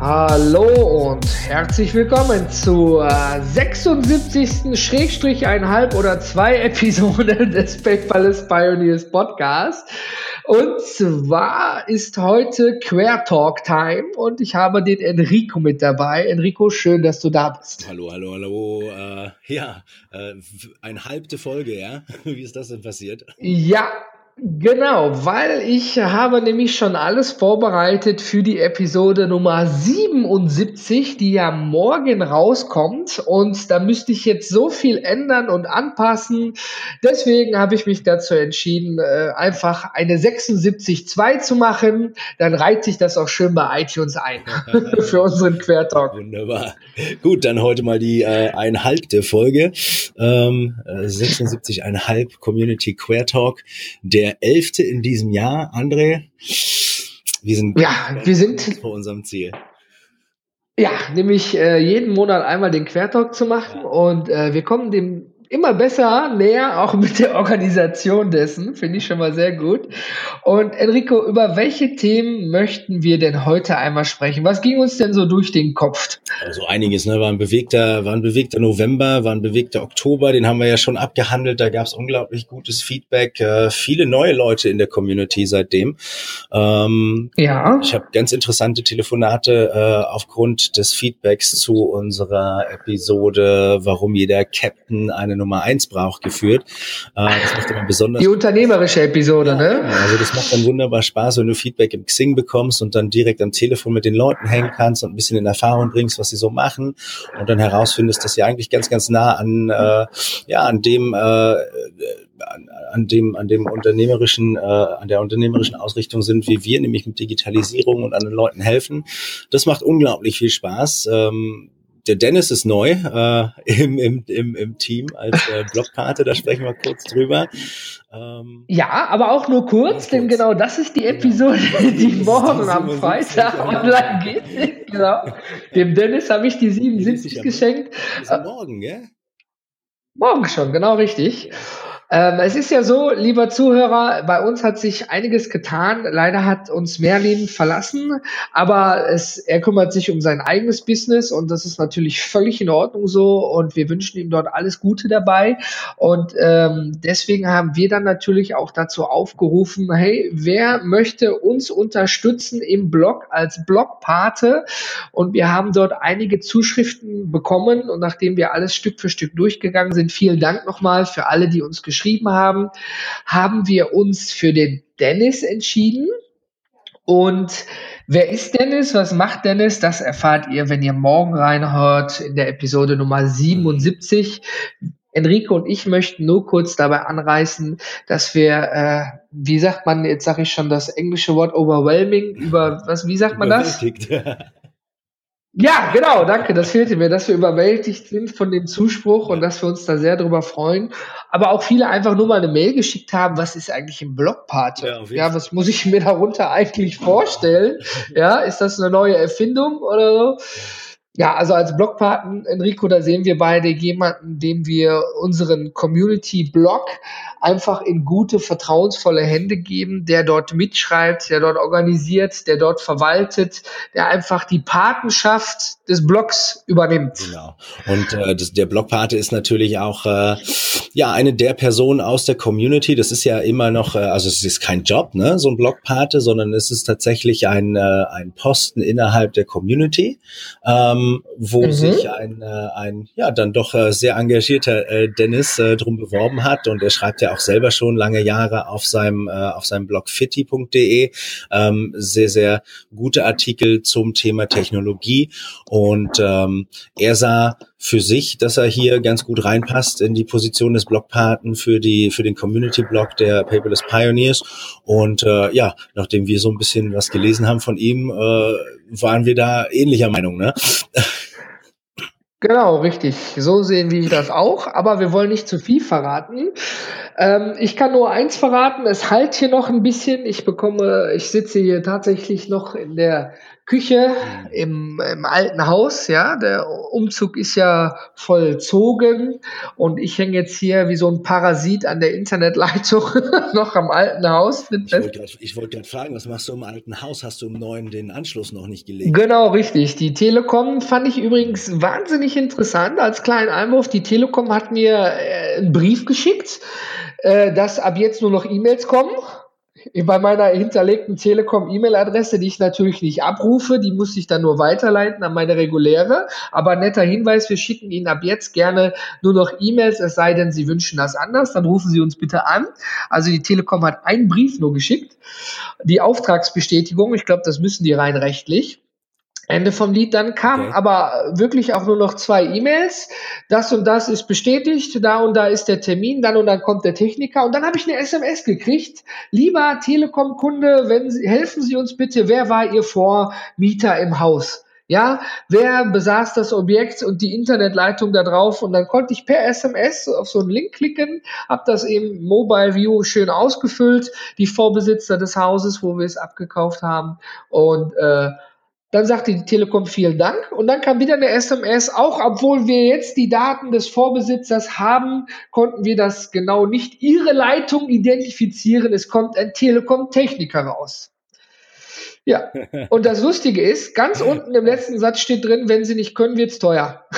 Hallo und herzlich willkommen zur 76. Schrägstrich einhalb oder zwei Episode des Paperless Pioneers Podcast. Und zwar ist heute Quer Talk Time und ich habe den Enrico mit dabei. Enrico, schön, dass du da bist. Hallo, hallo, hallo. Äh, ja, äh, eine halbte Folge, ja? Wie ist das denn passiert? Ja, Genau, weil ich habe nämlich schon alles vorbereitet für die Episode Nummer 77, die ja morgen rauskommt. Und da müsste ich jetzt so viel ändern und anpassen. Deswegen habe ich mich dazu entschieden, äh, einfach eine 76.2 zu machen. Dann reiht sich das auch schön bei iTunes ein für unseren Quertalk. Wunderbar. Gut, dann heute mal die äh, einhalbte Folge. Ähm, 76,5 äh, Community Quertalk. Der der elfte in diesem Jahr. André, wir sind, ja, wir sind vor unserem Ziel. Ja, nämlich äh, jeden Monat einmal den Quertalk zu machen und äh, wir kommen dem immer besser näher, auch mit der Organisation dessen. Finde ich schon mal sehr gut. Und Enrico, über welche Themen möchten wir denn heute einmal sprechen? Was ging uns denn so durch den Kopf? Also einiges, ne? War ein bewegter, war ein bewegter November, war ein bewegter Oktober, den haben wir ja schon abgehandelt. Da gab es unglaublich gutes Feedback. Äh, viele neue Leute in der Community seitdem. Ähm, ja. Ich habe ganz interessante Telefonate äh, aufgrund des Feedbacks zu unserer Episode, warum jeder Captain einen Nummer eins braucht, geführt. Äh, das macht immer besonders. Die unternehmerische Episode, ne? Also das macht dann wunderbar Spaß, wenn du Feedback im Xing bekommst und dann direkt am Telefon mit den Leuten hängen kannst und ein bisschen in Erfahrung bringst, was sie so machen und dann herausfindest, dass sie eigentlich ganz, ganz nah an, äh, ja, an dem, äh, an, an dem, an dem unternehmerischen, äh, an der unternehmerischen Ausrichtung sind, wie wir, nämlich mit Digitalisierung und anderen Leuten helfen. Das macht unglaublich viel Spaß. Ähm, der Dennis ist neu äh, im, im, im, im Team als äh, Blockpate, da sprechen wir kurz drüber. Ähm, ja, aber auch nur kurz, kurz, denn genau das ist die genau. Episode, genau. die morgen am Freitag online geht. genau. Dem Dennis habe ich die 77 geschenkt. Ist morgen, gell? Morgen schon, genau richtig. Ähm, es ist ja so, lieber Zuhörer, bei uns hat sich einiges getan. Leider hat uns Merlin verlassen, aber es, er kümmert sich um sein eigenes Business und das ist natürlich völlig in Ordnung so und wir wünschen ihm dort alles Gute dabei. Und ähm, deswegen haben wir dann natürlich auch dazu aufgerufen, hey, wer möchte uns unterstützen im Blog als Blogpate? Und wir haben dort einige Zuschriften bekommen und nachdem wir alles Stück für Stück durchgegangen sind, vielen Dank nochmal für alle, die uns geschrieben geschrieben haben, haben wir uns für den Dennis entschieden. Und wer ist Dennis? Was macht Dennis? Das erfahrt ihr, wenn ihr morgen reinhört in der Episode Nummer 77. Enrico und ich möchten nur kurz dabei anreißen, dass wir, äh, wie sagt man, jetzt sage ich schon das englische Wort overwhelming, über was, wie sagt man das? Ja, genau, danke. Das fehlte mir, dass wir überwältigt sind von dem Zuspruch und dass wir uns da sehr darüber freuen. Aber auch viele einfach nur mal eine Mail geschickt haben, was ist eigentlich ein Blogpate? Ja, ja, was muss ich mir darunter eigentlich vorstellen? Ja, ist das eine neue Erfindung oder so? Ja, also als Blogpaten, Enrico, da sehen wir beide jemanden, dem wir unseren Community-Blog einfach in gute, vertrauensvolle Hände geben, der dort mitschreibt, der dort organisiert, der dort verwaltet, der einfach die Patenschaft des Blogs übernimmt. Genau. Und äh, das, der Blogpate ist natürlich auch äh, ja eine der Personen aus der Community. Das ist ja immer noch, äh, also es ist kein Job, ne, so ein Blogpate, sondern es ist tatsächlich ein, äh, ein Posten innerhalb der Community. Ähm, wo mhm. sich ein, äh, ein ja dann doch äh, sehr engagierter äh, Dennis äh, drum beworben hat. Und er schreibt ja auch selber schon lange Jahre auf seinem äh, auf seinem Blog fitti.de ähm, sehr sehr gute Artikel zum Thema Technologie. Und ähm, er sah für sich, dass er hier ganz gut reinpasst in die Position des Blogpaten für die für den Community Blog der Paperless Pioneers und äh, ja, nachdem wir so ein bisschen was gelesen haben von ihm, äh, waren wir da ähnlicher Meinung, ne? Genau, richtig. So sehen wir das auch, aber wir wollen nicht zu viel verraten. Ähm, ich kann nur eins verraten, es halt hier noch ein bisschen. Ich bekomme, ich sitze hier tatsächlich noch in der Küche mhm. im, im alten Haus, ja. Der Umzug ist ja vollzogen und ich hänge jetzt hier wie so ein Parasit an der Internetleitung noch am alten Haus. Ich wollte gerade fragen, was machst du im alten Haus? Hast du im neuen den Anschluss noch nicht gelegt? Genau, richtig. Die Telekom fand ich übrigens wahnsinnig interessant als kleinen Einwurf. Die Telekom hat mir äh, einen Brief geschickt, äh, dass ab jetzt nur noch E-Mails kommen bei meiner hinterlegten Telekom-E-Mail-Adresse, die ich natürlich nicht abrufe, die muss ich dann nur weiterleiten an meine reguläre. Aber netter Hinweis, wir schicken Ihnen ab jetzt gerne nur noch E-Mails, es sei denn, Sie wünschen das anders, dann rufen Sie uns bitte an. Also die Telekom hat einen Brief nur geschickt. Die Auftragsbestätigung, ich glaube, das müssen die rein rechtlich. Ende vom Lied. Dann kam okay. aber wirklich auch nur noch zwei E-Mails. Das und das ist bestätigt, da und da ist der Termin, dann und dann kommt der Techniker. Und dann habe ich eine SMS gekriegt. Lieber Telekom-Kunde, wenn Sie, helfen Sie uns bitte, wer war Ihr Vormieter im Haus? Ja, wer besaß das Objekt und die Internetleitung da drauf? Und dann konnte ich per SMS auf so einen Link klicken, habe das eben Mobile View schön ausgefüllt, die Vorbesitzer des Hauses, wo wir es abgekauft haben. Und äh, dann sagte die Telekom vielen Dank und dann kam wieder eine SMS. Auch obwohl wir jetzt die Daten des Vorbesitzers haben, konnten wir das genau nicht ihre Leitung identifizieren. Es kommt ein Telekom-Techniker raus. Ja, und das Lustige ist, ganz unten im letzten Satz steht drin, wenn sie nicht können, wird's teuer.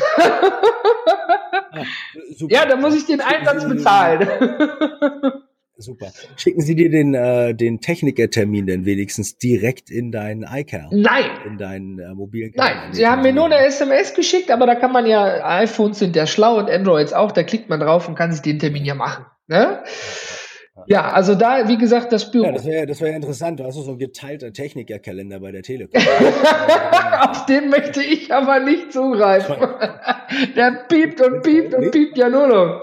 Ah, ja, dann muss ich den Einsatz bezahlen. Super. Schicken Sie dir den, äh, den Technikertermin denn wenigstens direkt in deinen iCal? Nein. In deinen äh, mobilen Nein, Sie haben mir nur eine SMS geschickt, aber da kann man ja, iPhones sind ja schlau und Androids auch, da klickt man drauf und kann sich den Termin ja machen. Ne? Ja, also da, wie gesagt, das Büro. Ja, das wäre das wär interessant. Du hast so ein geteilter Technikerkalender bei der Telekom. Auf den möchte ich aber nicht zugreifen. der piept und piept und piept ja nur noch.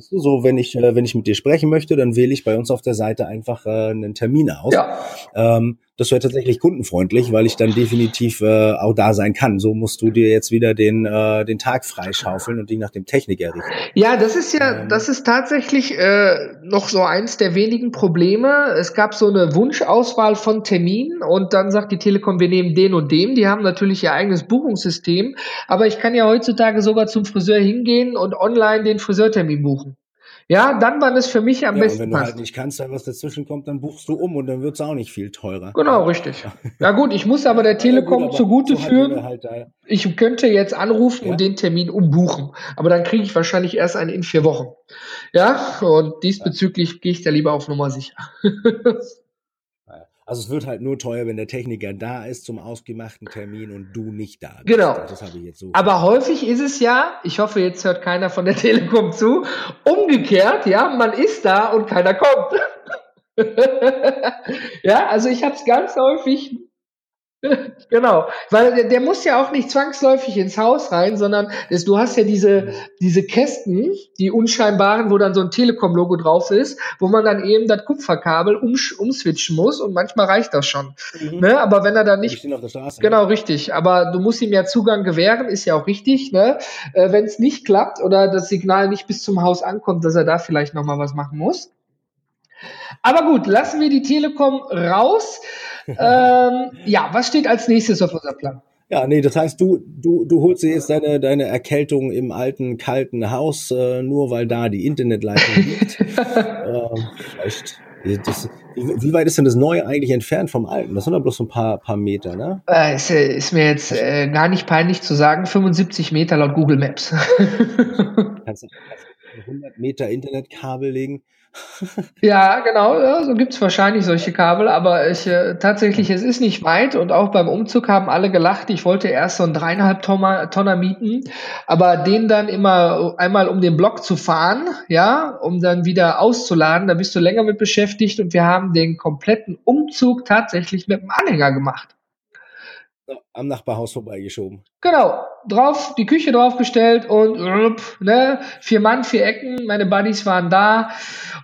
Weißt du, so wenn ich, äh, wenn ich mit dir sprechen möchte, dann wähle ich bei uns auf der Seite einfach äh, einen Termin aus. Ja. Ähm, das wäre tatsächlich kundenfreundlich, weil ich dann definitiv äh, auch da sein kann. So musst du dir jetzt wieder den, äh, den Tag freischaufeln und dich nach dem Techniker richten. Ja, das ist ja, ähm, das ist tatsächlich äh, noch so eins der wenigen Probleme. Es gab so eine Wunschauswahl von Terminen und dann sagt die Telekom, wir nehmen den und den. Die haben natürlich ihr eigenes Buchungssystem, aber ich kann ja heutzutage sogar zum Friseur hingehen und online den Friseurtermin buchen. Ja, dann, wann es für mich am ja, besten und wenn du halt nicht kannst, weil was dazwischen kommt, dann buchst du um und dann wird es auch nicht viel teurer. Genau, richtig. Ja gut, ich muss aber der Telekom ja, gut, zugute so führen, halt ich könnte jetzt anrufen und den Termin umbuchen, aber dann kriege ich wahrscheinlich erst einen in vier Wochen. Ja, und diesbezüglich gehe ich da lieber auf Nummer sicher. Also es wird halt nur teuer, wenn der Techniker da ist zum ausgemachten Termin und du nicht da bist. Genau. Das habe ich jetzt so. Aber häufig ist es ja, ich hoffe, jetzt hört keiner von der Telekom zu, umgekehrt, ja, man ist da und keiner kommt. ja, also ich habe es ganz häufig genau, weil der, der, muss ja auch nicht zwangsläufig ins Haus rein, sondern das, du hast ja diese, diese Kästen, die unscheinbaren, wo dann so ein Telekom-Logo drauf ist, wo man dann eben das Kupferkabel um, umswitchen muss und manchmal reicht das schon. Mhm. Ne? Aber wenn er dann nicht. Straße, genau, ne? richtig. Aber du musst ihm ja Zugang gewähren, ist ja auch richtig. Ne? Äh, wenn es nicht klappt oder das Signal nicht bis zum Haus ankommt, dass er da vielleicht nochmal was machen muss. Aber gut, lassen wir die Telekom raus. ähm, ja, was steht als nächstes auf unserem Plan? Ja, nee, das heißt, du, du, du holst dir jetzt deine, deine Erkältung im alten, kalten Haus, äh, nur weil da die Internetleitung liegt. ähm, vielleicht, das, wie, weit ist denn das Neue eigentlich entfernt vom Alten? Das sind doch bloß so ein paar, paar Meter, ne? Äh, ist, äh, ist mir jetzt äh, gar nicht peinlich zu sagen, 75 Meter laut Google Maps. kannst du 100 Meter Internetkabel legen? Ja, genau, ja, so gibt's wahrscheinlich solche Kabel, aber ich äh, tatsächlich, es ist nicht weit und auch beim Umzug haben alle gelacht. Ich wollte erst so einen dreieinhalb Tonner, Tonner mieten, aber den dann immer einmal um den Block zu fahren, ja, um dann wieder auszuladen, da bist du länger mit beschäftigt und wir haben den kompletten Umzug tatsächlich mit dem Anhänger gemacht. Am Nachbarhaus vorbeigeschoben. Genau, drauf, die Küche draufgestellt und ne, vier Mann, vier Ecken, meine Buddies waren da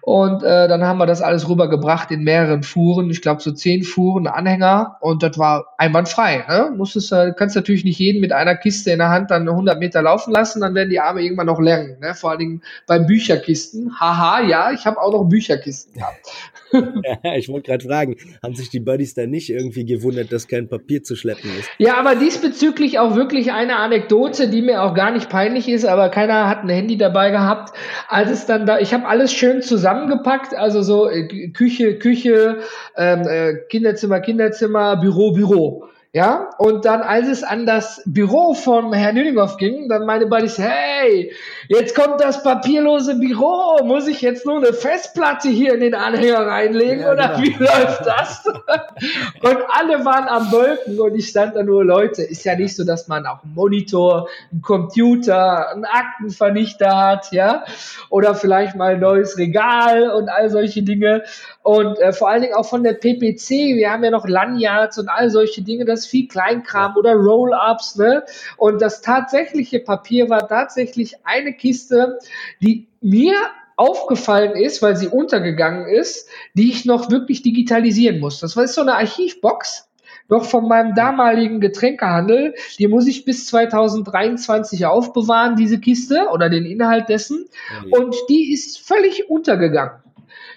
und äh, dann haben wir das alles rübergebracht in mehreren Fuhren, ich glaube so zehn Fuhren, Anhänger und das war einwandfrei. Ne? Musstest, kannst natürlich nicht jeden mit einer Kiste in der Hand dann 100 Meter laufen lassen, dann werden die Arme irgendwann noch lernen. Ne? Vor allen Dingen beim Bücherkisten. Haha, ja, ich habe auch noch Bücherkisten gehabt. ich wollte gerade fragen, haben sich die Buddies da nicht irgendwie gewundert, dass kein Papier zu schleppen ist? Ja, aber diesbezüglich auch wirklich eine Anekdote, die mir auch gar nicht peinlich ist, aber keiner hat ein Handy dabei gehabt. Als es dann da, ich habe alles schön zusammengepackt, also so äh, Küche, Küche, ähm, äh, Kinderzimmer, Kinderzimmer, Büro, Büro. Ja, und dann, als es an das Büro von Herrn Nüninghoff ging, dann meine Buddies, hey, jetzt kommt das papierlose Büro, muss ich jetzt nur eine Festplatte hier in den Anhänger reinlegen ja, oder genau. wie läuft das? und alle waren am Wolken und ich stand da nur, Leute, ist ja nicht so, dass man auch einen Monitor, einen Computer, einen Aktenvernichter hat, ja, oder vielleicht mal ein neues Regal und all solche Dinge. Und äh, vor allen Dingen auch von der PPC, wir haben ja noch Lanyards und all solche Dinge, das viel Kleinkram oder Roll-Ups, ne? Und das tatsächliche Papier war tatsächlich eine Kiste, die mir aufgefallen ist, weil sie untergegangen ist, die ich noch wirklich digitalisieren muss. Das war so eine Archivbox, noch von meinem damaligen Getränkehandel. Die muss ich bis 2023 aufbewahren, diese Kiste oder den Inhalt dessen. Und die ist völlig untergegangen.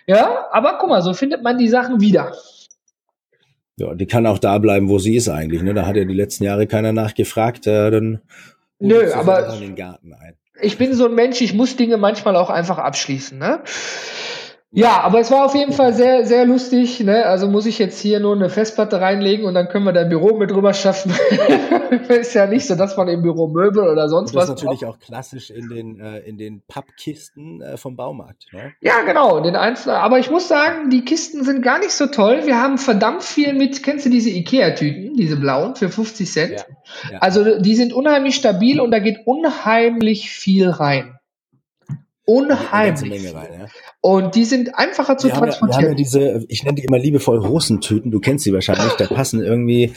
Ja, aber guck mal, so findet man die Sachen wieder. Ja, die kann auch da bleiben, wo sie ist eigentlich. Ne? Da hat ja die letzten Jahre keiner nachgefragt. Äh, dann Nö, aber ich bin so ein Mensch, ich muss Dinge manchmal auch einfach abschließen. Ne? Ja, aber es war auf jeden Fall sehr, sehr lustig. Ne? Also muss ich jetzt hier nur eine Festplatte reinlegen und dann können wir dein Büro mit drüber schaffen. ist ja nicht so, dass man im Büro Möbel oder sonst was. Das ist natürlich auch klassisch in den, äh, in den Pappkisten äh, vom Baumarkt. Ne? Ja, genau. Den Einzel aber ich muss sagen, die Kisten sind gar nicht so toll. Wir haben verdammt viel mit, kennst du diese Ikea-Tüten, diese blauen für 50 Cent? Ja, ja. Also die sind unheimlich stabil und da geht unheimlich viel rein. Unheimlich. Rein, ja. Und die sind einfacher zu wir transportieren. Haben wir haben diese, ich nenne die immer liebevoll Russentüten, du kennst sie wahrscheinlich, da passen irgendwie,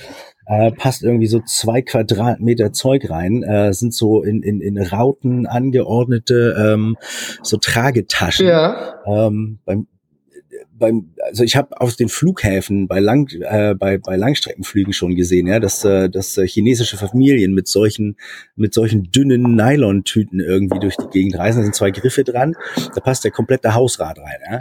äh, passt irgendwie so zwei Quadratmeter Zeug rein, äh, sind so in, in, in Rauten angeordnete ähm, so Tragetaschen. Ja. Ähm, beim, beim, also ich habe auf den Flughäfen bei Lang, äh, bei, bei Langstreckenflügen schon gesehen, ja, dass, äh, dass äh, chinesische Familien mit solchen, mit solchen dünnen Nylon-Tüten irgendwie durch die Gegend reisen. Da sind zwei Griffe dran, da passt der komplette Hausrat rein. Ja.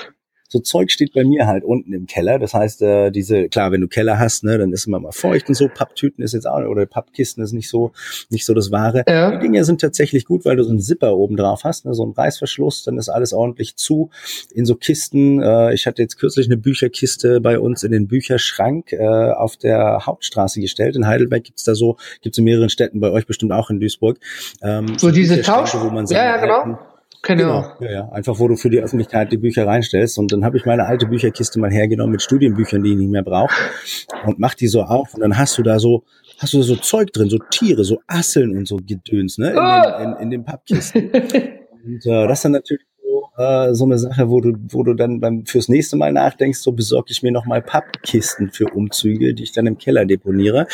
so Zeug steht bei mir halt unten im Keller. Das heißt, äh, diese, klar, wenn du Keller hast, ne, dann ist immer mal feucht und so. Papptüten ist jetzt auch, oder Pappkisten ist nicht so, nicht so das Wahre. Ja. Die Dinge sind tatsächlich gut, weil du so einen Zipper oben drauf hast, ne, so einen Reißverschluss, dann ist alles ordentlich zu. In so Kisten, äh, ich hatte jetzt kürzlich eine Bücherkiste bei uns in den Bücherschrank äh, auf der Hauptstraße gestellt. In Heidelberg gibt's da so, gibt's in mehreren Städten, bei euch bestimmt auch in Duisburg. Ähm, so diese Tausch, wo man ja, ja, genau. Alten, Genau. genau. Ja, ja. Einfach, wo du für die Öffentlichkeit die Bücher reinstellst. Und dann habe ich meine alte Bücherkiste mal hergenommen mit Studienbüchern, die ich nicht mehr brauche. Und mach die so auf. Und dann hast du da so, hast du da so Zeug drin, so Tiere, so Asseln und so Gedöns, ne? In, oh. den, in, in den Pappkisten. und äh, das dann natürlich äh, so eine Sache, wo du, wo du dann beim, fürs nächste Mal nachdenkst, so besorge ich mir nochmal Pappkisten für Umzüge, die ich dann im Keller deponiere.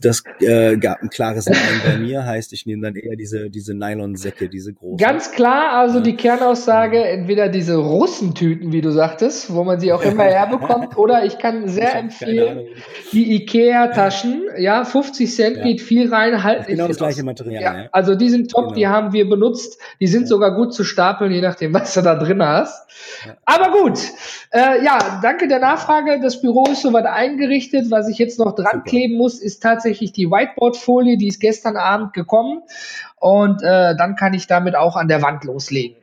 Das äh, gab ein klares Nein bei mir, heißt, ich nehme dann eher diese, diese Nylonsäcke, diese großen. Ganz klar, also die Kernaussage, entweder diese Russentüten, wie du sagtest, wo man sie auch immer herbekommt, oder ich kann sehr ich empfehlen, die Ikea-Taschen, ja, 50 Cent ja. geht viel rein, halt Genau das gleiche Material, ja. ja. Also die sind top, genau. die haben wir benutzt, die sind sogar gut zu stapeln, je nachdem, was du da drin hast. Aber gut, äh, ja, danke der Nachfrage. Das Büro ist soweit eingerichtet. Was ich jetzt noch dran kleben muss, ist tatsächlich die Whiteboard-Folie. Die ist gestern Abend gekommen und äh, dann kann ich damit auch an der Wand loslegen.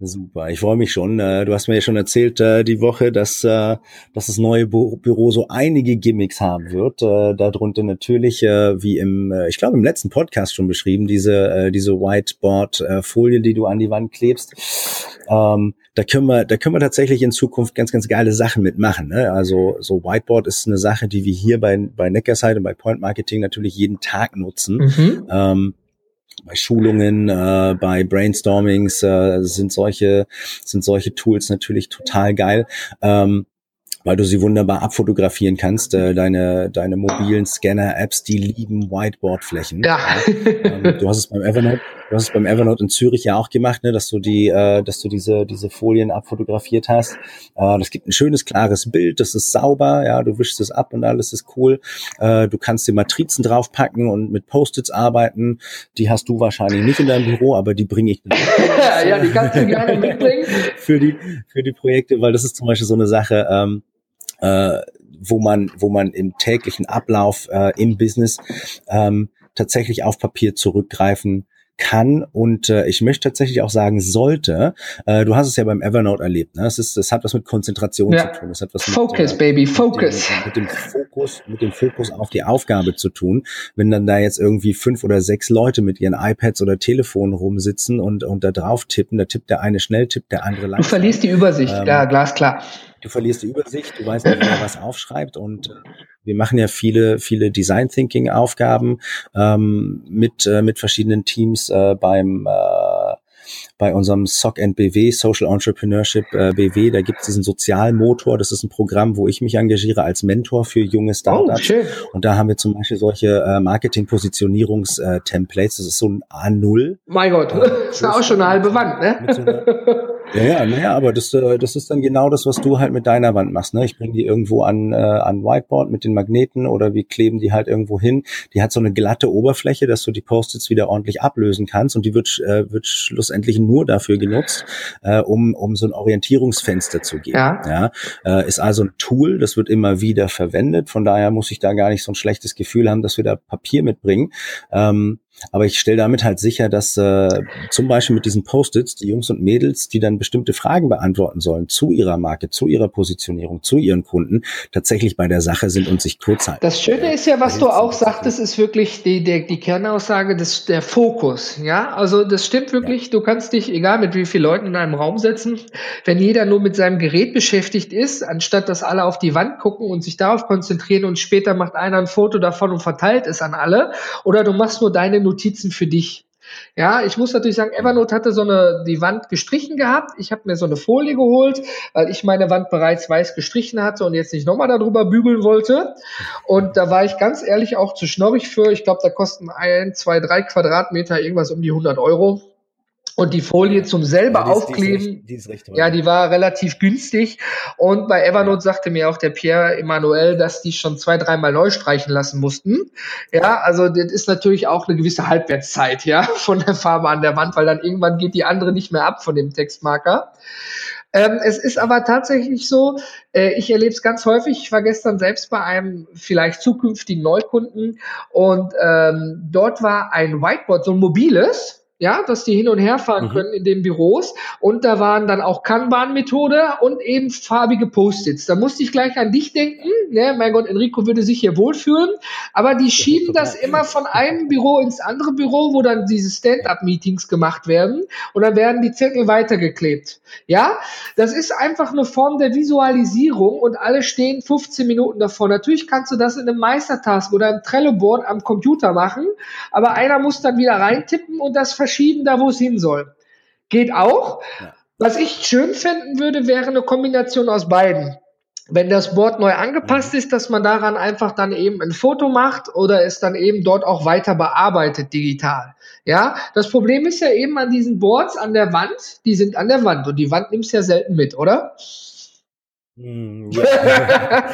Super, ich freue mich schon. Äh, du hast mir ja schon erzählt äh, die Woche, dass, äh, dass das neue Büro so einige Gimmicks haben wird. Darunter natürlich, wie im, ich glaube im letzten Podcast schon beschrieben, diese, diese Whiteboard-Folie, die du an die Wand klebst. Ähm, da können wir, da können wir tatsächlich in Zukunft ganz, ganz geile Sachen mitmachen. Ne? Also so Whiteboard ist eine Sache, die wir hier bei, bei Neckerside und bei Point Marketing natürlich jeden Tag nutzen. Mhm. Ähm, bei Schulungen, äh, bei Brainstormings äh, sind solche sind solche Tools natürlich total geil. Ähm, weil du sie wunderbar abfotografieren kannst. Äh, deine, deine mobilen Scanner-Apps, die lieben Whiteboard-Flächen. Ja. Ähm, du hast es beim Evernote, du hast es beim Evernote in Zürich ja auch gemacht, ne, dass du die, äh, dass du diese, diese Folien abfotografiert hast. Äh, das gibt ein schönes, klares Bild, das ist sauber, ja, du wischst es ab und alles ist cool. Äh, du kannst dir Matrizen draufpacken und mit Post-its arbeiten. Die hast du wahrscheinlich nicht in deinem Büro, aber die bringe ich. ja, die kannst du gerne mitbringen. für die, für die Projekte, weil das ist zum Beispiel so eine Sache, ähm, äh, wo man, wo man im täglichen Ablauf äh, im Business ähm, tatsächlich auf Papier zurückgreifen kann und äh, ich möchte tatsächlich auch sagen sollte. Äh, du hast es ja beim Evernote erlebt. Ne? Es ist, das hat was mit Konzentration ja. zu tun. Das hat was Focus, mit, äh, Baby, Focus. Mit dem, mit dem, Fokus, mit dem Fokus auf die Aufgabe zu tun. Wenn dann da jetzt irgendwie fünf oder sechs Leute mit ihren iPads oder Telefonen rumsitzen und und da drauf tippen, da tippt der eine schnell, tippt der andere langsam. Du verlierst die Übersicht, ähm, ja, glasklar du verlierst die Übersicht, du weißt nicht, wer was aufschreibt und äh, wir machen ja viele, viele Design Thinking Aufgaben ähm, mit, äh, mit verschiedenen Teams äh, beim äh, bei unserem SOC BW, Social Entrepreneurship äh, BW, da gibt es diesen Sozialmotor. Das ist ein Programm, wo ich mich engagiere als Mentor für junge oh, Startups. Oh. Und da haben wir zum Beispiel solche äh, Marketing-Positionierungs-Templates. das ist so ein A0. Mein Gott, äh, das ist auch schon eine halbe Wand, ne? Ja, ja, naja, aber das, äh, das ist dann genau das, was du halt mit deiner Wand machst. Ne? Ich bringe die irgendwo an, äh, an Whiteboard mit den Magneten oder wir kleben die halt irgendwo hin. Die hat so eine glatte Oberfläche, dass du die Post-its wieder ordentlich ablösen kannst und die wird, äh, wird schlussendlich nur dafür genutzt, äh, um, um so ein Orientierungsfenster zu geben. Ja. ja? Äh, ist also ein Tool, das wird immer wieder verwendet. Von daher muss ich da gar nicht so ein schlechtes Gefühl haben, dass wir da Papier mitbringen. Ähm, aber ich stelle damit halt sicher, dass äh, zum Beispiel mit diesen Post-its die Jungs und Mädels, die dann bestimmte Fragen beantworten sollen zu ihrer Marke, zu ihrer Positionierung, zu ihren Kunden, tatsächlich bei der Sache sind und sich kurz halten. Das Schöne ist ja, was du auch sagtest, ist wirklich die, die, die Kernaussage, des, der Fokus. Ja, also das stimmt wirklich. Ja. Du kannst dich, egal mit wie vielen Leuten in einem Raum setzen, wenn jeder nur mit seinem Gerät beschäftigt ist, anstatt dass alle auf die Wand gucken und sich darauf konzentrieren und später macht einer ein Foto davon und verteilt es an alle, oder du machst nur deine Notizen für dich. Ja, ich muss natürlich sagen, Evernote hatte so eine die Wand gestrichen gehabt. Ich habe mir so eine Folie geholt, weil ich meine Wand bereits weiß gestrichen hatte und jetzt nicht nochmal darüber bügeln wollte. Und da war ich ganz ehrlich auch zu schnorrig für. Ich glaube, da kosten ein, zwei, drei Quadratmeter irgendwas um die 100 Euro. Und die Folie zum selber ja, die aufkleben, die ist die ist ja, die war relativ günstig. Und bei Evernote sagte mir auch der Pierre Emanuel, dass die schon zwei, dreimal neu streichen lassen mussten. Ja, also das ist natürlich auch eine gewisse Halbwertszeit, ja, von der Farbe an der Wand, weil dann irgendwann geht die andere nicht mehr ab von dem Textmarker. Ähm, es ist aber tatsächlich so, äh, ich erlebe es ganz häufig. Ich war gestern selbst bei einem vielleicht zukünftigen Neukunden und ähm, dort war ein Whiteboard, so ein mobiles, ja, dass die hin und her fahren mhm. können in den Büros. Und da waren dann auch Kanban-Methode und eben farbige Post-its. Da musste ich gleich an dich denken. Ne? Mein Gott, Enrico würde sich hier wohlfühlen. Aber die schieben das immer von einem Büro ins andere Büro, wo dann diese Stand-up-Meetings gemacht werden. Und dann werden die Zettel weitergeklebt. Ja, das ist einfach eine Form der Visualisierung und alle stehen 15 Minuten davor. Natürlich kannst du das in einem Meistertask oder im Trello-Board am Computer machen, aber einer muss dann wieder reintippen und das verschieben da, wo es hin soll. Geht auch. Ja. Was ich schön finden würde, wäre eine Kombination aus beiden. Wenn das Board neu angepasst ist, dass man daran einfach dann eben ein Foto macht oder es dann eben dort auch weiter bearbeitet digital. Ja, das Problem ist ja eben an diesen Boards an der Wand, die sind an der Wand und die Wand nimmst ja selten mit, oder? Hm, ja.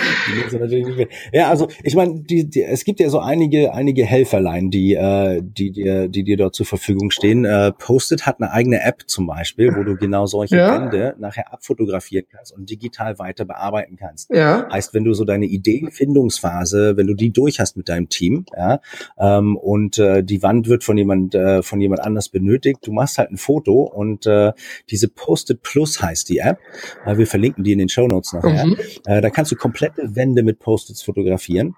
ja, also ich meine, die, die, es gibt ja so einige einige Helferlein, die äh, die dir die dir dort zur Verfügung stehen. Äh, Post-it hat eine eigene App zum Beispiel, wo du genau solche ja. Wände nachher abfotografieren kannst und digital weiter bearbeiten kannst. Ja. Heißt, wenn du so deine Ideenfindungsphase, wenn du die durch hast mit deinem Team, ja, ähm, und äh, die Wand wird von jemand äh, von jemand anders benötigt, du machst halt ein Foto und äh, diese Post-it Plus heißt die App. Äh, wir verlinken die in den Show Notes nachher. Mhm. Äh, da kannst du komplette Wände mit Post-its fotografieren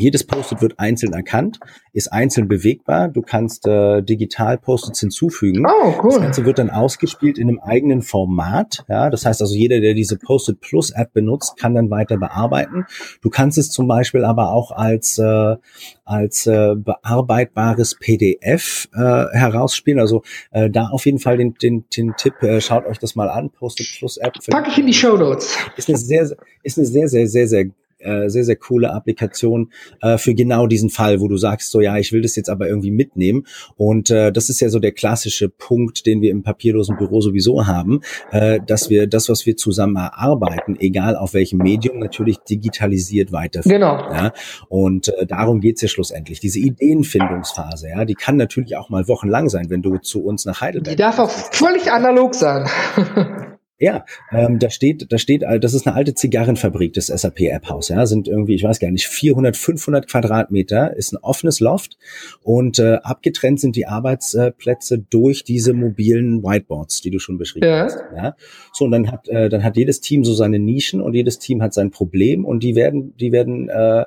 jedes Post-it wird einzeln erkannt, ist einzeln bewegbar. Du kannst äh, digital Post-its hinzufügen. Oh, cool. Das Ganze wird dann ausgespielt in einem eigenen Format. Ja, das heißt also, jeder, der diese Post-it Plus App benutzt, kann dann weiter bearbeiten. Du kannst es zum Beispiel aber auch als äh, als äh, bearbeitbares PDF äh, herausspielen. Also äh, da auf jeden Fall den, den, den Tipp, äh, schaut euch das mal an. Post-it Plus App. Packe ich in die Show Notes. Ist eine sehr, ist eine sehr, sehr, sehr, sehr äh, sehr, sehr coole Applikation äh, für genau diesen Fall, wo du sagst, so ja, ich will das jetzt aber irgendwie mitnehmen. Und äh, das ist ja so der klassische Punkt, den wir im papierlosen Büro sowieso haben, äh, dass wir das, was wir zusammen erarbeiten, egal auf welchem Medium, natürlich digitalisiert weiterführen. Genau. Ja? Und äh, darum geht's ja schlussendlich. Diese Ideenfindungsphase, ja, die kann natürlich auch mal wochenlang sein, wenn du zu uns nach Heidelberg. Die darf auch völlig analog sein. Ja, ähm, da steht, da steht, das ist eine alte Zigarrenfabrik, das SAP App House. Ja, sind irgendwie, ich weiß gar nicht, 400, 500 Quadratmeter, ist ein offenes Loft und äh, abgetrennt sind die Arbeitsplätze durch diese mobilen Whiteboards, die du schon beschrieben ja. hast. Ja, so und dann hat, äh, dann hat jedes Team so seine Nischen und jedes Team hat sein Problem und die werden, die werden äh,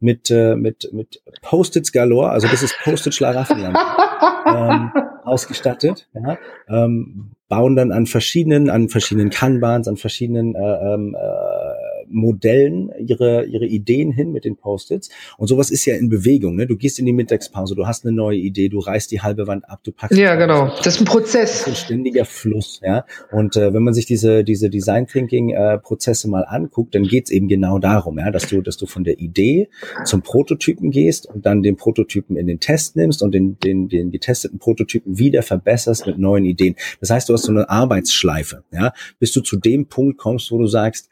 mit äh, mit mit Post-its galore, also das ist Post-it-Schlaraffenland. ähm, ausgestattet, ja, ähm, bauen dann an verschiedenen, an verschiedenen Kanbans, an verschiedenen äh, ähm, äh, Modellen ihre, ihre Ideen hin mit den Post-its. Und sowas ist ja in Bewegung. Ne? Du gehst in die Mittagspause, du hast eine neue Idee, du reißt die halbe Wand ab, du packst. Ja, genau. Das ist ein Prozess. Das ist ein ständiger Fluss. Ja. Und äh, wenn man sich diese, diese Design Thinking äh, Prozesse mal anguckt, dann geht's eben genau darum, ja, dass du, dass du von der Idee zum Prototypen gehst und dann den Prototypen in den Test nimmst und den, den, den getesteten Prototypen wieder verbesserst mit neuen Ideen. Das heißt, du hast so eine Arbeitsschleife, ja, bis du zu dem Punkt kommst, wo du sagst,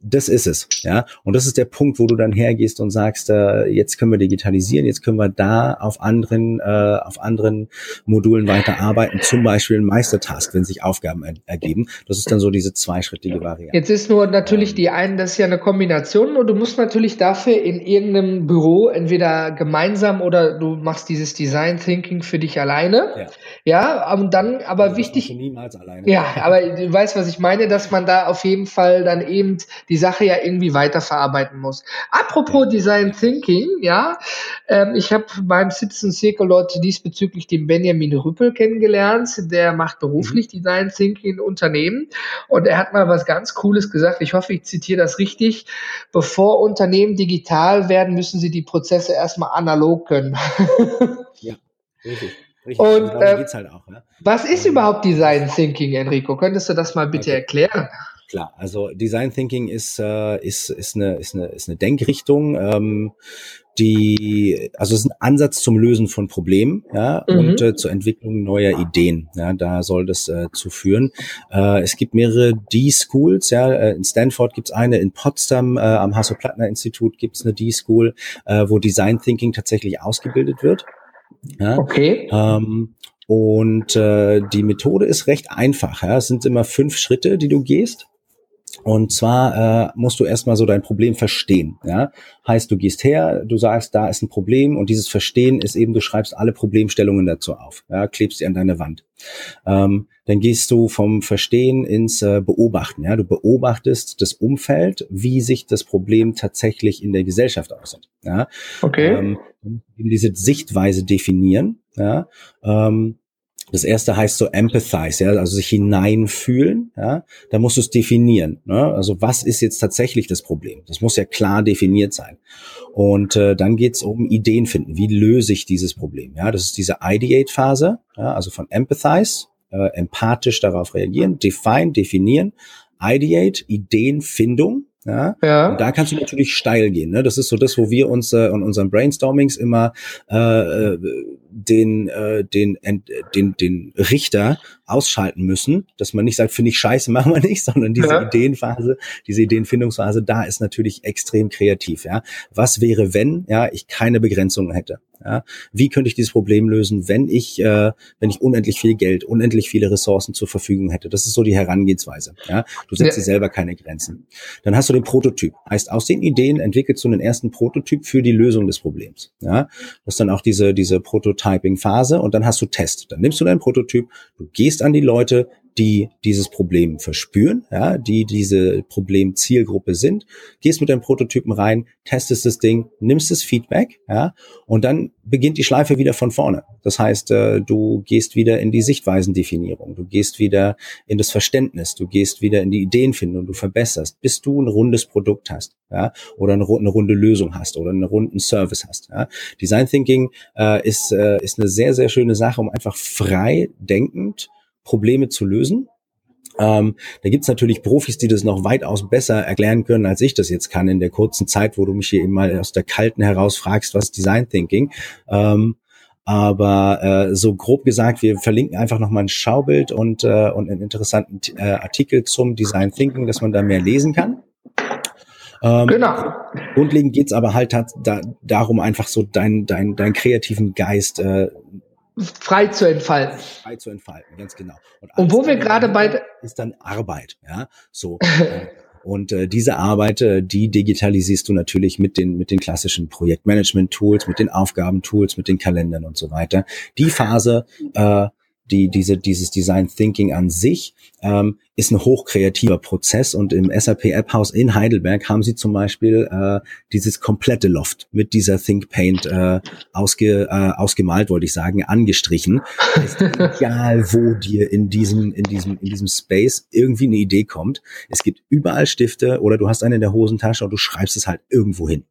das ist es, ja. Und das ist der Punkt, wo du dann hergehst und sagst, äh, jetzt können wir digitalisieren, jetzt können wir da auf anderen, äh, auf anderen Modulen weiterarbeiten, zum Beispiel ein Meistertask, wenn sich Aufgaben er ergeben. Das ist dann so diese zweischrittige Variante. Jetzt ist nur natürlich die einen, das ist ja eine Kombination und du musst natürlich dafür in irgendeinem Büro entweder gemeinsam oder du machst dieses Design Thinking für dich alleine. Ja. Ja, und dann aber also wichtig. Niemals alleine. Ja, aber du weißt, was ich meine, dass man da auf jeden Fall dann eben die Sache ja irgendwie weiterverarbeiten muss. Apropos. Design Thinking, ja, ähm, ich habe beim Citizen Circle dort diesbezüglich den Benjamin Rüppel kennengelernt. Der macht beruflich mhm. Design Thinking in Unternehmen und er hat mal was ganz Cooles gesagt. Ich hoffe, ich zitiere das richtig. Bevor Unternehmen digital werden, müssen sie die Prozesse erstmal analog können. ja, richtig. Richtig, und äh, halt auch, ja. was ist überhaupt Design Thinking, Enrico? Könntest du das mal bitte okay. erklären? Klar, also Design Thinking ist, äh, ist, ist, eine, ist, eine, ist eine Denkrichtung, ähm, die, also es ist ein Ansatz zum Lösen von Problemen ja, mhm. und äh, zur Entwicklung neuer Ideen. Ja, da soll das äh, zu führen. Äh, es gibt mehrere D-Schools, ja, äh, in Stanford gibt's eine, in Potsdam äh, am Hasso-Plattner-Institut gibt's eine D-School, äh, wo Design Thinking tatsächlich ausgebildet wird. Ja, okay. Ähm, und äh, die Methode ist recht einfach. Ja. Es sind immer fünf Schritte, die du gehst. Und zwar äh, musst du erstmal so dein Problem verstehen. Ja? Heißt, du gehst her, du sagst, da ist ein Problem und dieses Verstehen ist eben, du schreibst alle Problemstellungen dazu auf, ja? klebst sie an deine Wand. Ähm, dann gehst du vom Verstehen ins äh, Beobachten. Ja? Du beobachtest das Umfeld, wie sich das Problem tatsächlich in der Gesellschaft aussieht. Ja? Okay. Ähm, diese Sichtweise definieren. Ja? Ähm, das erste heißt so empathize, ja, also sich hineinfühlen, ja. Da musst du es definieren. Ne? Also was ist jetzt tatsächlich das Problem? Das muss ja klar definiert sein. Und äh, dann geht's um Ideen finden. Wie löse ich dieses Problem? Ja, das ist diese Ideate-Phase, ja, also von empathize, äh, empathisch darauf reagieren, define, definieren, ideate, Ideenfindung, ja? ja. Da kannst du natürlich steil gehen. Ne? Das ist so das, wo wir uns äh, in unseren Brainstormings immer äh, äh den, äh, den, den, den Richter ausschalten müssen, dass man nicht sagt, finde ich scheiße, machen wir nicht, sondern diese ja. Ideenphase, diese Ideenfindungsphase, da ist natürlich extrem kreativ. Ja, was wäre, wenn ja ich keine Begrenzungen hätte? Ja, wie könnte ich dieses Problem lösen, wenn ich, äh, wenn ich unendlich viel Geld, unendlich viele Ressourcen zur Verfügung hätte? Das ist so die Herangehensweise. Ja, du setzt ja. dir selber keine Grenzen. Dann hast du den Prototyp. Heißt, aus den Ideen entwickelst du einen ersten Prototyp für die Lösung des Problems. Ja, das ist dann auch diese diese Prototyping-Phase und dann hast du Test. Dann nimmst du deinen Prototyp, du gehst an die Leute, die dieses Problem verspüren, ja, die diese Problemzielgruppe sind, gehst mit deinem Prototypen rein, testest das Ding, nimmst das Feedback, ja, und dann beginnt die Schleife wieder von vorne. Das heißt, äh, du gehst wieder in die Sichtweisendefinierung, du gehst wieder in das Verständnis, du gehst wieder in die Ideenfindung, du verbesserst, bis du ein rundes Produkt hast, ja, oder eine, eine runde Lösung hast oder einen runden Service hast. Ja. Design Thinking äh, ist, äh, ist eine sehr, sehr schöne Sache, um einfach frei denkend Probleme zu lösen. Ähm, da gibt's natürlich Profis, die das noch weitaus besser erklären können, als ich das jetzt kann in der kurzen Zeit, wo du mich hier eben mal aus der Kalten heraus fragst, was Design Thinking. Ähm, aber äh, so grob gesagt, wir verlinken einfach nochmal ein Schaubild und, äh, und einen interessanten äh, Artikel zum Design Thinking, dass man da mehr lesen kann. Ähm, genau. Grundlegend geht's aber halt da, darum, einfach so deinen dein, dein kreativen Geist äh, frei zu entfalten. Frei zu entfalten, ganz genau. Und, und wo wir gerade bei ist dann Arbeit, ja, so. Und äh, diese Arbeit, äh, die digitalisierst du natürlich mit den mit den klassischen Projektmanagement-Tools, mit den Aufgabentools, mit den Kalendern und so weiter. Die Phase äh, die, diese, dieses Design Thinking an sich ähm, ist ein hochkreativer Prozess und im SAP App House in Heidelberg haben sie zum Beispiel äh, dieses komplette Loft mit dieser Think Paint äh, ausge, äh, ausgemalt, wollte ich sagen, angestrichen. Ist egal, wo dir in diesem, in diesem, in diesem Space irgendwie eine Idee kommt. Es gibt überall Stifte oder du hast eine in der Hosentasche und du schreibst es halt irgendwo hin.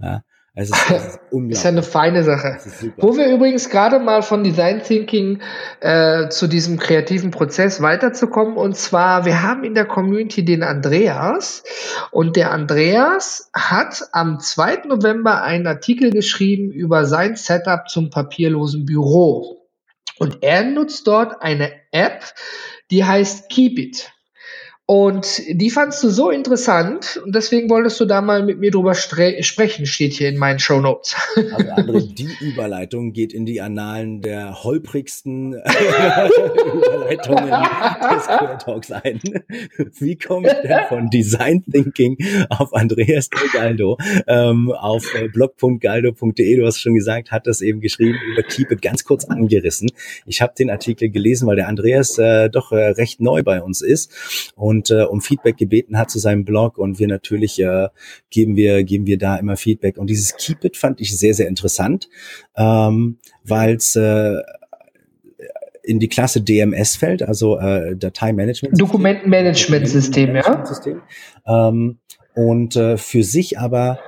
Ja? Es ist, es ist, ist ja eine feine Sache. Wo wir übrigens gerade mal von Design Thinking äh, zu diesem kreativen Prozess weiterzukommen. Und zwar, wir haben in der Community den Andreas. Und der Andreas hat am 2. November einen Artikel geschrieben über sein Setup zum papierlosen Büro. Und er nutzt dort eine App, die heißt Keep It. Und die fandst du so interessant und deswegen wolltest du da mal mit mir drüber sprechen, steht hier in meinen Show Notes. Also André, die Überleitung geht in die Annalen der holprigsten Überleitungen des Queer Talks ein. Wie komme ich denn von Design Thinking auf Andreas Galdo ähm, auf äh, blog.galdo.de, du hast schon gesagt, hat das eben geschrieben, über Keep It ganz kurz angerissen. Ich habe den Artikel gelesen, weil der Andreas äh, doch äh, recht neu bei uns ist und und äh, um Feedback gebeten hat zu seinem Blog und wir natürlich äh, geben wir geben wir da immer Feedback und dieses Keep It fand ich sehr sehr interessant, ähm, weil es äh, in die Klasse DMS fällt, also äh, Dateimanagement. Dokumentenmanagementsystem, ja. Ähm, und äh, für sich aber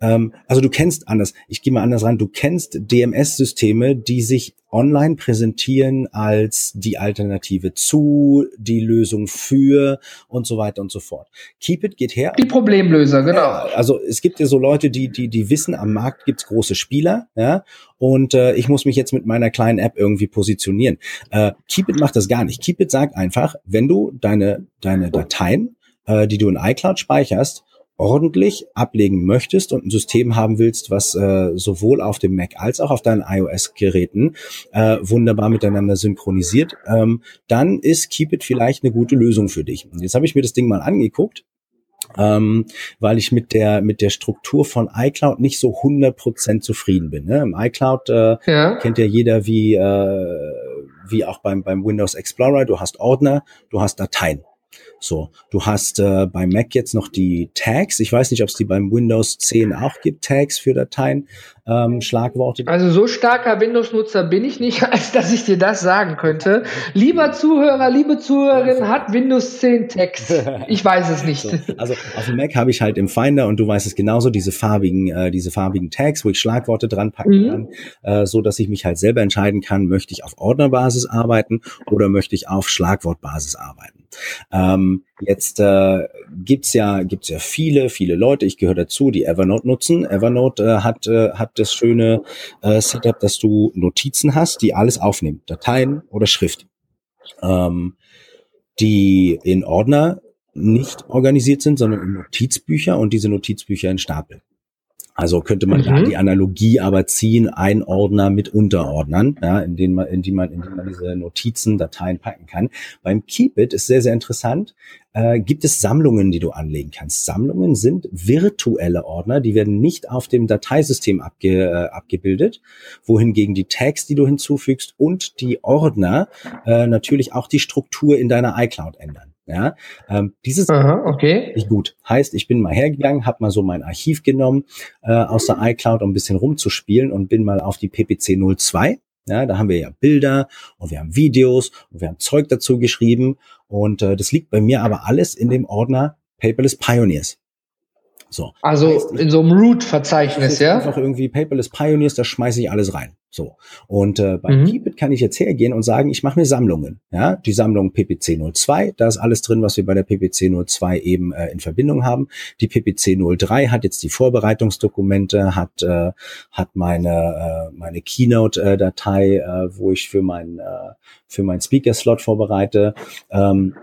ähm, also du kennst anders, ich gehe mal anders ran, du kennst DMS-Systeme, die sich online präsentieren als die Alternative zu, die Lösung für und so weiter und so fort. Keep It geht her. Die Problemlöser, genau. Ja, also es gibt ja so Leute, die, die, die wissen, am Markt gibt's große Spieler, ja, und äh, ich muss mich jetzt mit meiner kleinen App irgendwie positionieren. Äh, Keep It macht das gar nicht. Keep It sagt einfach, wenn du deine, deine Dateien, äh, die du in iCloud speicherst, ordentlich ablegen möchtest und ein System haben willst, was äh, sowohl auf dem Mac als auch auf deinen iOS-Geräten äh, wunderbar miteinander synchronisiert, ähm, dann ist Keep It vielleicht eine gute Lösung für dich. Und jetzt habe ich mir das Ding mal angeguckt. Ähm, weil ich mit der mit der Struktur von iCloud nicht so 100% zufrieden bin. Ne? Im iCloud äh, ja. kennt ja jeder wie äh, wie auch beim beim Windows Explorer. Du hast Ordner, du hast Dateien. So, du hast äh, beim Mac jetzt noch die Tags. Ich weiß nicht, ob es die beim Windows 10 auch gibt, Tags für Dateien, ähm, Schlagworte. Also so starker Windows-Nutzer bin ich nicht, als dass ich dir das sagen könnte. Lieber Zuhörer, liebe Zuhörerin, hat Windows 10 Tags? Ich weiß es nicht. So, also auf dem Mac habe ich halt im Finder und du weißt es genauso, diese farbigen, äh, diese farbigen Tags, wo ich Schlagworte dran packen mhm. kann, äh, so dass ich mich halt selber entscheiden kann, möchte ich auf Ordnerbasis arbeiten oder möchte ich auf Schlagwortbasis arbeiten. Ähm, jetzt äh, gibt's ja gibt's ja viele viele Leute. Ich gehöre dazu, die Evernote nutzen. Evernote äh, hat äh, hat das schöne äh, Setup, dass du Notizen hast, die alles aufnehmen, Dateien oder Schrift, ähm, die in Ordner nicht organisiert sind, sondern in Notizbücher und diese Notizbücher in Stapel. Also könnte man mhm. da die Analogie aber ziehen, ein Ordner mit Unterordnern, ja, in denen man, in die man, in die man diese Notizen, Dateien packen kann. Beim Keepit ist sehr, sehr interessant. Äh, gibt es Sammlungen, die du anlegen kannst? Sammlungen sind virtuelle Ordner, die werden nicht auf dem Dateisystem abge, äh, abgebildet, wohingegen die Tags, die du hinzufügst und die Ordner äh, natürlich auch die Struktur in deiner iCloud ändern. Ja, ähm, dieses Aha, okay. nicht gut. Heißt, ich bin mal hergegangen, habe mal so mein Archiv genommen äh, aus der iCloud, um ein bisschen rumzuspielen und bin mal auf die PPC 02. Ja, da haben wir ja Bilder und wir haben Videos und wir haben Zeug dazu geschrieben und äh, das liegt bei mir aber alles in dem Ordner Paperless Pioneers. So. Also heißt, in so einem Root-Verzeichnis, ja? Einfach irgendwie Paperless Pioneers, da schmeiße ich alles rein. So. Und äh, bei mhm. Keepit kann ich jetzt hergehen und sagen, ich mache mir Sammlungen. Ja, die Sammlung PPC 02, da ist alles drin, was wir bei der PPC 02 eben äh, in Verbindung haben. Die PPC 03 hat jetzt die Vorbereitungsdokumente, hat äh, hat meine äh, meine Keynote-Datei, äh, wo ich für mein äh, für mein Speaker-Slot vorbereite. Ähm,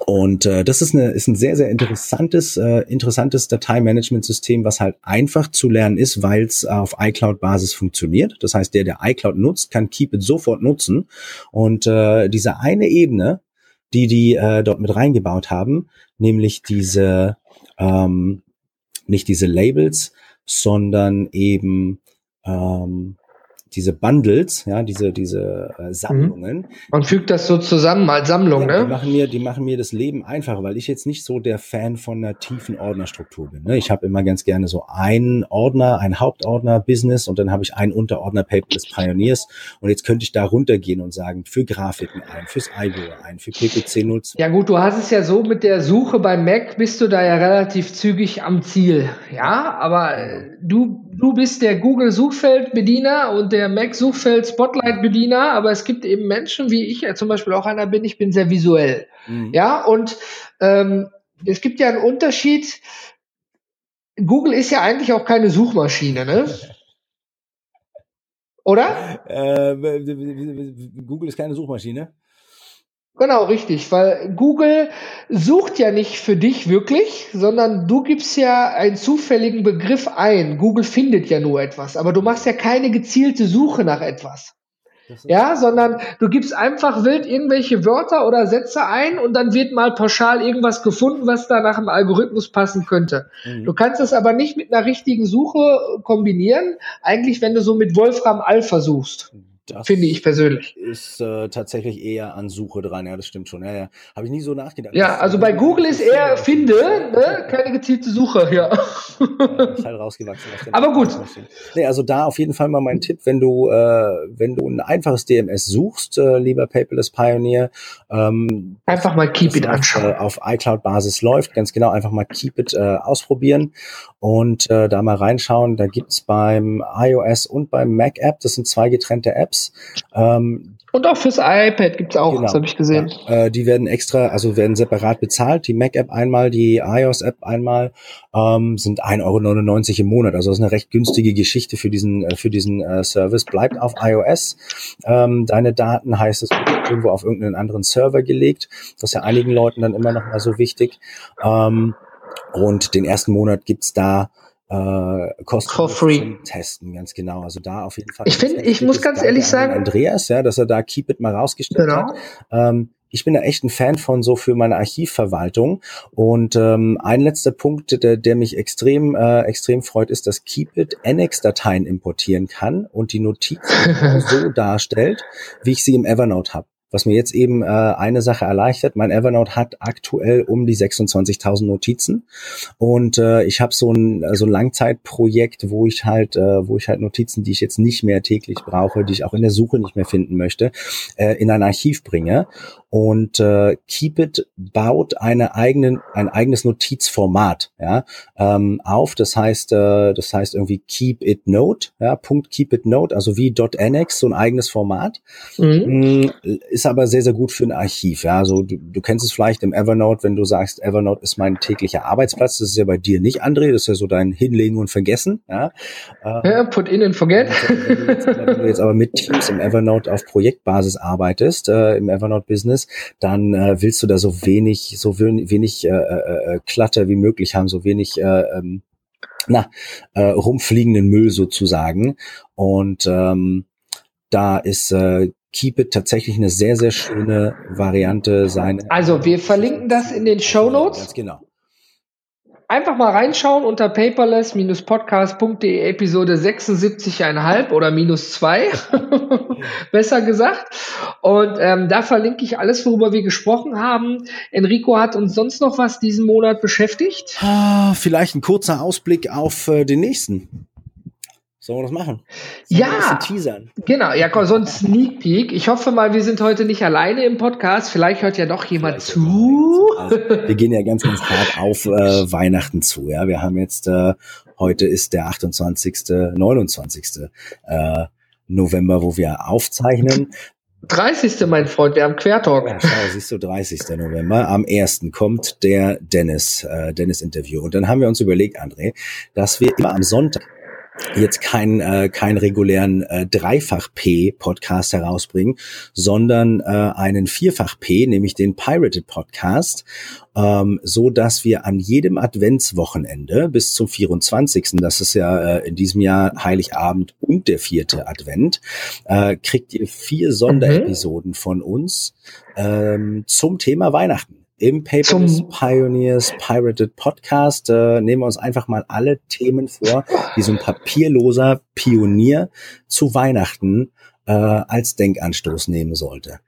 und äh, das ist, eine, ist ein sehr, sehr interessantes, äh, interessantes Dateimanagementsystem, was halt einfach zu lernen ist, weil es auf iCloud-Basis funktioniert. Das heißt, der, der iCloud nutzt, kann Keep It sofort nutzen. Und äh, diese eine Ebene, die die äh, dort mit reingebaut haben, nämlich diese, ähm, nicht diese Labels, sondern eben ähm, diese Bundles, ja, diese, diese äh, Sammlungen. Mhm. Man fügt das so zusammen als Sammlung, ja, ne? Die machen, mir, die machen mir das Leben einfacher, weil ich jetzt nicht so der Fan von einer tiefen Ordnerstruktur bin. Ne? Ich habe immer ganz gerne so einen Ordner, einen Hauptordner Business und dann habe ich einen Unterordner Paperless Pioneers und jetzt könnte ich da runtergehen und sagen, für Grafiken ein, fürs iWare ein, für PPC 02. Ja gut, du hast es ja so mit der Suche bei Mac bist du da ja relativ zügig am Ziel. Ja, aber äh, du, du bist der Google Suchfeldbediener und der Mac Suchfeld Spotlight Bediener, aber es gibt eben Menschen, wie ich ja zum Beispiel auch einer bin, ich bin sehr visuell. Mhm. Ja, und ähm, es gibt ja einen Unterschied. Google ist ja eigentlich auch keine Suchmaschine, ne? Oder? Äh, Google ist keine Suchmaschine. Genau, richtig, weil Google sucht ja nicht für dich wirklich, sondern du gibst ja einen zufälligen Begriff ein. Google findet ja nur etwas, aber du machst ja keine gezielte Suche nach etwas. Ja, sondern du gibst einfach wild irgendwelche Wörter oder Sätze ein und dann wird mal pauschal irgendwas gefunden, was da nach dem Algorithmus passen könnte. Mhm. Du kannst das aber nicht mit einer richtigen Suche kombinieren, eigentlich wenn du so mit Wolfram Alpha suchst. Mhm. Das Finde ich persönlich. Ist äh, tatsächlich eher an Suche dran, ja, das stimmt schon. Ja, ja. Habe ich nie so nachgedacht. Ja, also bei Google ist eher finde, ne? keine gezielte Suche, ja. ja halt rausgewachsen. Aber gut. Nee, also da auf jeden Fall mal mein Tipp, wenn du, äh, wenn du ein einfaches DMS suchst, äh, lieber Paperless Pioneer, ähm, einfach mal Keep It anschauen. Äh, auf iCloud-Basis läuft, ganz genau, einfach mal Keep It äh, ausprobieren und äh, da mal reinschauen. Da gibt's beim iOS und beim Mac App, das sind zwei getrennte Apps, Apps. Ähm, und auch fürs iPad gibt's auch, genau, das habe ich gesehen. Ja, äh, die werden extra, also werden separat bezahlt. Die Mac-App einmal, die iOS-App einmal, ähm, sind 1,99 Euro im Monat. Also das ist eine recht günstige Geschichte für diesen, äh, für diesen äh, Service. Bleibt auf iOS. Ähm, deine Daten heißt es irgendwo auf irgendeinen anderen Server gelegt. Das ist ja einigen Leuten dann immer noch mal so wichtig. Ähm, und den ersten Monat gibt's da äh, kostenlos Testen, ganz genau. Also da auf jeden Fall. Ich finde, ich muss ganz ehrlich sagen, Andreas, ja, dass er da Keep It mal rausgestellt genau. hat. Ähm, ich bin da echt ein Fan von so für meine Archivverwaltung. Und ähm, ein letzter Punkt, der, der mich extrem äh, extrem freut, ist, dass Keepit Annex-Dateien importieren kann und die Notizen so darstellt, wie ich sie im Evernote habe was mir jetzt eben äh, eine Sache erleichtert. Mein Evernote hat aktuell um die 26.000 Notizen und äh, ich habe so ein so ein Langzeitprojekt, wo ich halt äh, wo ich halt Notizen, die ich jetzt nicht mehr täglich brauche, die ich auch in der Suche nicht mehr finden möchte, äh, in ein Archiv bringe und äh, Keepit baut eine eigenen ein eigenes Notizformat ja ähm, auf. Das heißt äh, das heißt irgendwie Keep It Note ja Punkt Keep It Note also wie .nx so ein eigenes Format mhm. Mm, ist ist aber sehr, sehr gut für ein Archiv. Ja, also du, du kennst es vielleicht im Evernote, wenn du sagst, Evernote ist mein täglicher Arbeitsplatz. Das ist ja bei dir nicht, André. Das ist ja so dein Hinlegen und Vergessen. Ja, ja put in and forget. Wenn du, jetzt, wenn du jetzt aber mit Teams im Evernote auf Projektbasis arbeitest, äh, im Evernote-Business, dann äh, willst du da so wenig, so wenig äh, äh, äh, Clutter wie möglich haben, so wenig äh, ähm, na, äh, rumfliegenden Müll sozusagen. Und ähm, da ist äh, Keep It tatsächlich eine sehr, sehr schöne Variante. Seine also wir verlinken das in den Show Notes. Genau einfach mal reinschauen unter paperless-podcast.de Episode 76,5 oder minus 2, besser gesagt. Und ähm, da verlinke ich alles, worüber wir gesprochen haben. Enrico hat uns sonst noch was diesen Monat beschäftigt? Ah, vielleicht ein kurzer Ausblick auf äh, den nächsten. Sollen wir das machen? Sollen ja, teasern? genau. Ja, komm, so ein Sneak Peek. Ich hoffe mal, wir sind heute nicht alleine im Podcast. Vielleicht hört ja doch jemand Vielleicht zu. Also, wir gehen ja ganz, ganz hart auf äh, Weihnachten zu. Ja, wir haben jetzt äh, heute ist der 28., 29. Äh, November, wo wir aufzeichnen. 30. mein Freund, wir haben Quertalk. Ja, schau, siehst du, 30. November. Am 1. kommt der Dennis, äh, Dennis-Interview. Und dann haben wir uns überlegt, André, dass wir immer am Sonntag jetzt keinen äh, keinen regulären äh, Dreifach-P-Podcast herausbringen, sondern äh, einen Vierfach-P, nämlich den Pirated Podcast, ähm, so dass wir an jedem Adventswochenende bis zum 24., das ist ja äh, in diesem Jahr Heiligabend und der vierte Advent, äh, kriegt ihr vier Sonderepisoden mhm. von uns ähm, zum Thema Weihnachten. Im Zum Pioneers Pirated Podcast äh, nehmen wir uns einfach mal alle Themen vor, die so ein papierloser Pionier zu Weihnachten äh, als Denkanstoß nehmen sollte.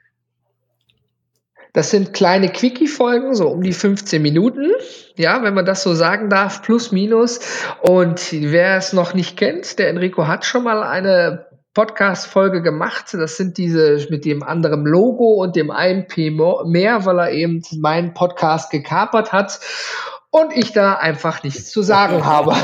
Das sind kleine Quickie-Folgen, so um die 15 Minuten. Ja, wenn man das so sagen darf, plus minus. Und wer es noch nicht kennt, der Enrico hat schon mal eine Podcast-Folge gemacht. Das sind diese mit dem anderen Logo und dem einen P mehr, weil er eben meinen Podcast gekapert hat und ich da einfach nichts zu sagen habe.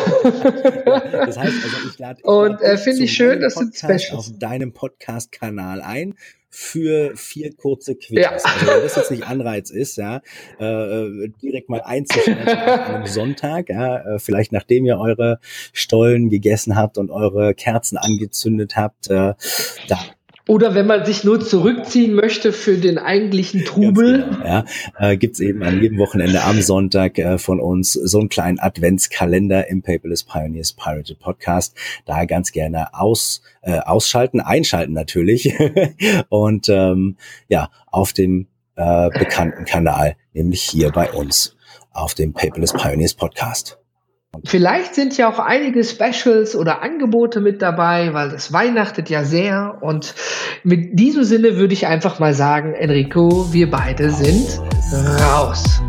das heißt also, ich lade und äh, finde ich schön, das sind Specials auf deinem Podcast-Kanal ein für vier kurze Quizzes. Ja. Also wenn das jetzt nicht Anreiz ist, ja, äh, äh direkt mal einzuschalten an einem Sonntag, ja, äh, vielleicht nachdem ihr eure Stollen gegessen habt und eure Kerzen angezündet habt, äh, da oder wenn man sich nur zurückziehen möchte für den eigentlichen Trubel. Genau, ja, äh, gibt eben an jedem Wochenende am Sonntag äh, von uns so einen kleinen Adventskalender im Paperless Pioneers Pirated Podcast. Da ganz gerne aus, äh, ausschalten, einschalten natürlich. Und ähm, ja, auf dem äh, bekannten Kanal, nämlich hier bei uns auf dem Paperless Pioneers Podcast. Vielleicht sind ja auch einige Specials oder Angebote mit dabei, weil das weihnachtet ja sehr. Und mit diesem Sinne würde ich einfach mal sagen, Enrico, wir beide sind raus.